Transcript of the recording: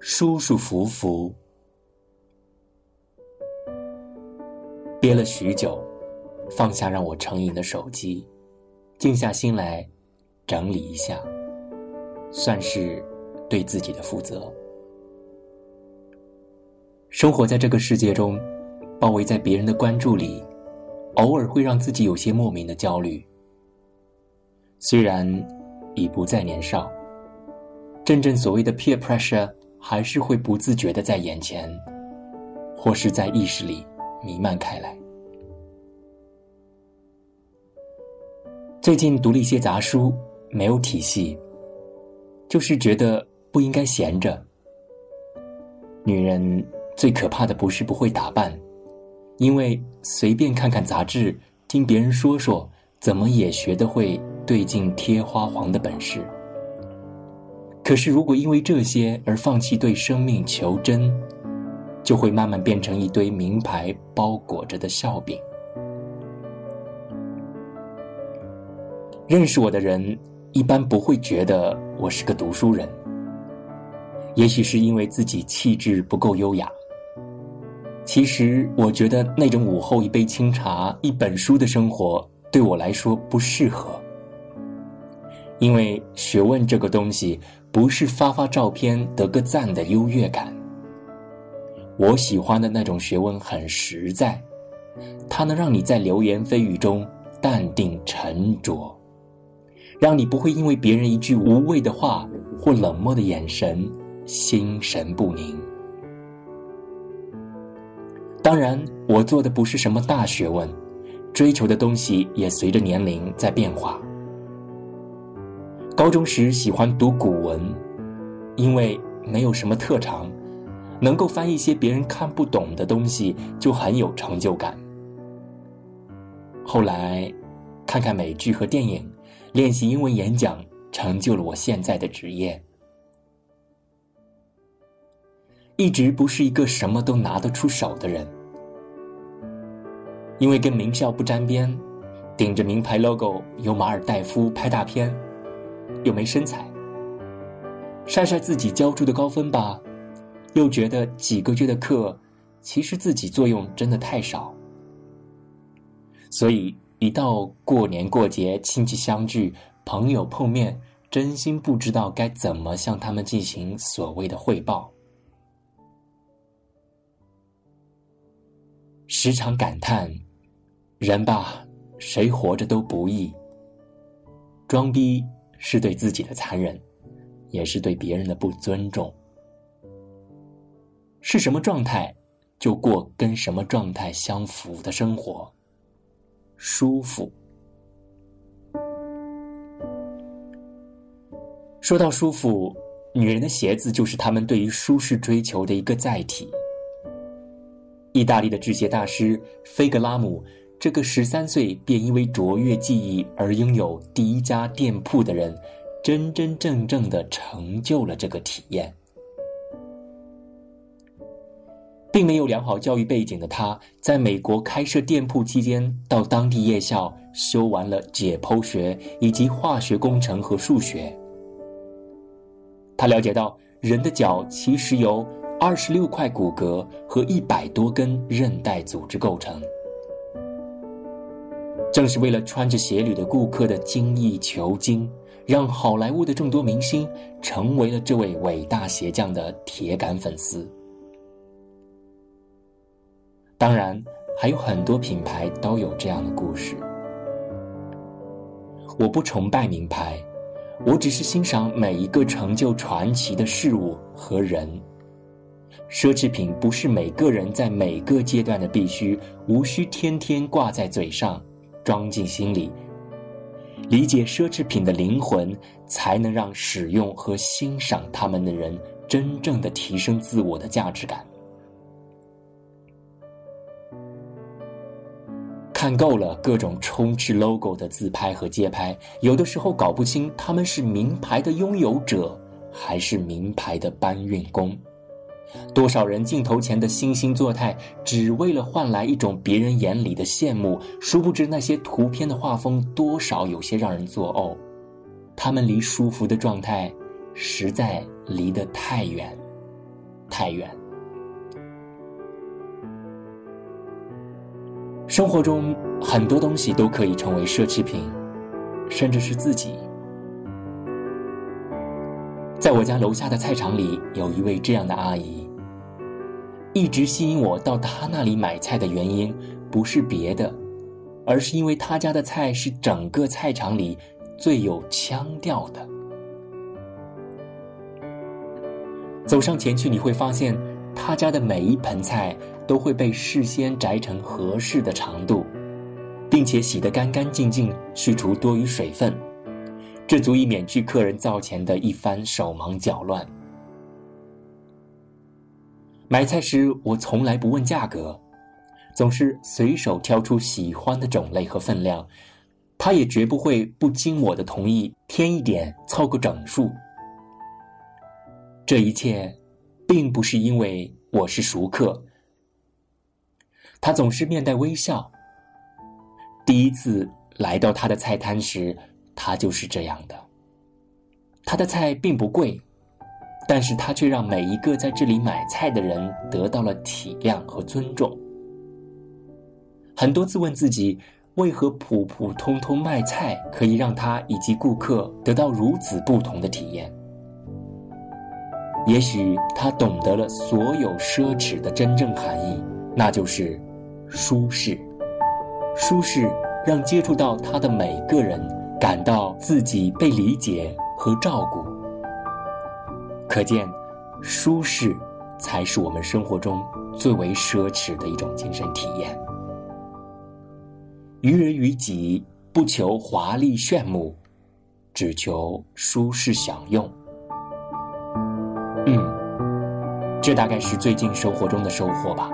舒舒服服。憋了许久，放下让我成瘾的手机，静下心来整理一下，算是对自己的负责。生活在这个世界中，包围在别人的关注里，偶尔会让自己有些莫名的焦虑。虽然已不再年少，真正所谓的 peer pressure 还是会不自觉的在眼前，或是在意识里弥漫开来。最近读了一些杂书，没有体系，就是觉得不应该闲着。女人。最可怕的不是不会打扮，因为随便看看杂志，听别人说说，怎么也学得会对镜贴花黄的本事。可是如果因为这些而放弃对生命求真，就会慢慢变成一堆名牌包裹着的笑柄。认识我的人一般不会觉得我是个读书人，也许是因为自己气质不够优雅。其实，我觉得那种午后一杯清茶、一本书的生活对我来说不适合，因为学问这个东西不是发发照片得个赞的优越感。我喜欢的那种学问很实在，它能让你在流言蜚语中淡定沉着，让你不会因为别人一句无谓的话或冷漠的眼神心神不宁。当然，我做的不是什么大学问，追求的东西也随着年龄在变化。高中时喜欢读古文，因为没有什么特长，能够翻一些别人看不懂的东西就很有成就感。后来，看看美剧和电影，练习英文演讲，成就了我现在的职业。一直不是一个什么都拿得出手的人，因为跟名校不沾边，顶着名牌 logo 有马尔代夫拍大片，又没身材，晒晒自己交出的高分吧，又觉得几个月的课，其实自己作用真的太少，所以一到过年过节，亲戚相聚，朋友碰面，真心不知道该怎么向他们进行所谓的汇报。时常感叹，人吧，谁活着都不易。装逼是对自己的残忍，也是对别人的不尊重。是什么状态，就过跟什么状态相符的生活，舒服。说到舒服，女人的鞋子就是她们对于舒适追求的一个载体。意大利的制鞋大师菲格拉姆，这个十三岁便因为卓越技艺而拥有第一家店铺的人，真真正正的成就了这个体验。并没有良好教育背景的他，在美国开设店铺期间，到当地夜校修完了解剖学以及化学工程和数学。他了解到，人的脚其实由。二十六块骨骼和一百多根韧带组织构成。正是为了穿着鞋履的顾客的精益求精，让好莱坞的众多明星成为了这位伟大鞋匠的铁杆粉丝。当然，还有很多品牌都有这样的故事。我不崇拜名牌，我只是欣赏每一个成就传奇的事物和人。奢侈品不是每个人在每个阶段的必须，无需天天挂在嘴上，装进心里。理解奢侈品的灵魂，才能让使用和欣赏它们的人真正的提升自我的价值感。看够了各种充斥 logo 的自拍和街拍，有的时候搞不清他们是名牌的拥有者，还是名牌的搬运工。多少人镜头前的惺惺作态，只为了换来一种别人眼里的羡慕，殊不知那些图片的画风多少有些让人作呕。他们离舒服的状态，实在离得太远，太远。生活中很多东西都可以成为奢侈品，甚至是自己。在我家楼下的菜场里，有一位这样的阿姨。一直吸引我到她那里买菜的原因，不是别的，而是因为她家的菜是整个菜场里最有腔调的。走上前去，你会发现，他家的每一盆菜都会被事先摘成合适的长度，并且洗得干干净净，去除多余水分，这足以免去客人灶前的一番手忙脚乱。买菜时，我从来不问价格，总是随手挑出喜欢的种类和分量。他也绝不会不经我的同意添一点，凑个整数。这一切，并不是因为我是熟客。他总是面带微笑。第一次来到他的菜摊时，他就是这样的。他的菜并不贵。但是他却让每一个在这里买菜的人得到了体谅和尊重。很多次问自己，为何普普通通卖菜可以让他以及顾客得到如此不同的体验？也许他懂得了所有奢侈的真正含义，那就是舒适。舒适让接触到他的每个人感到自己被理解和照顾。可见，舒适才是我们生活中最为奢侈的一种精神体验。于人于己，不求华丽炫目，只求舒适享用。嗯，这大概是最近生活中的收获吧。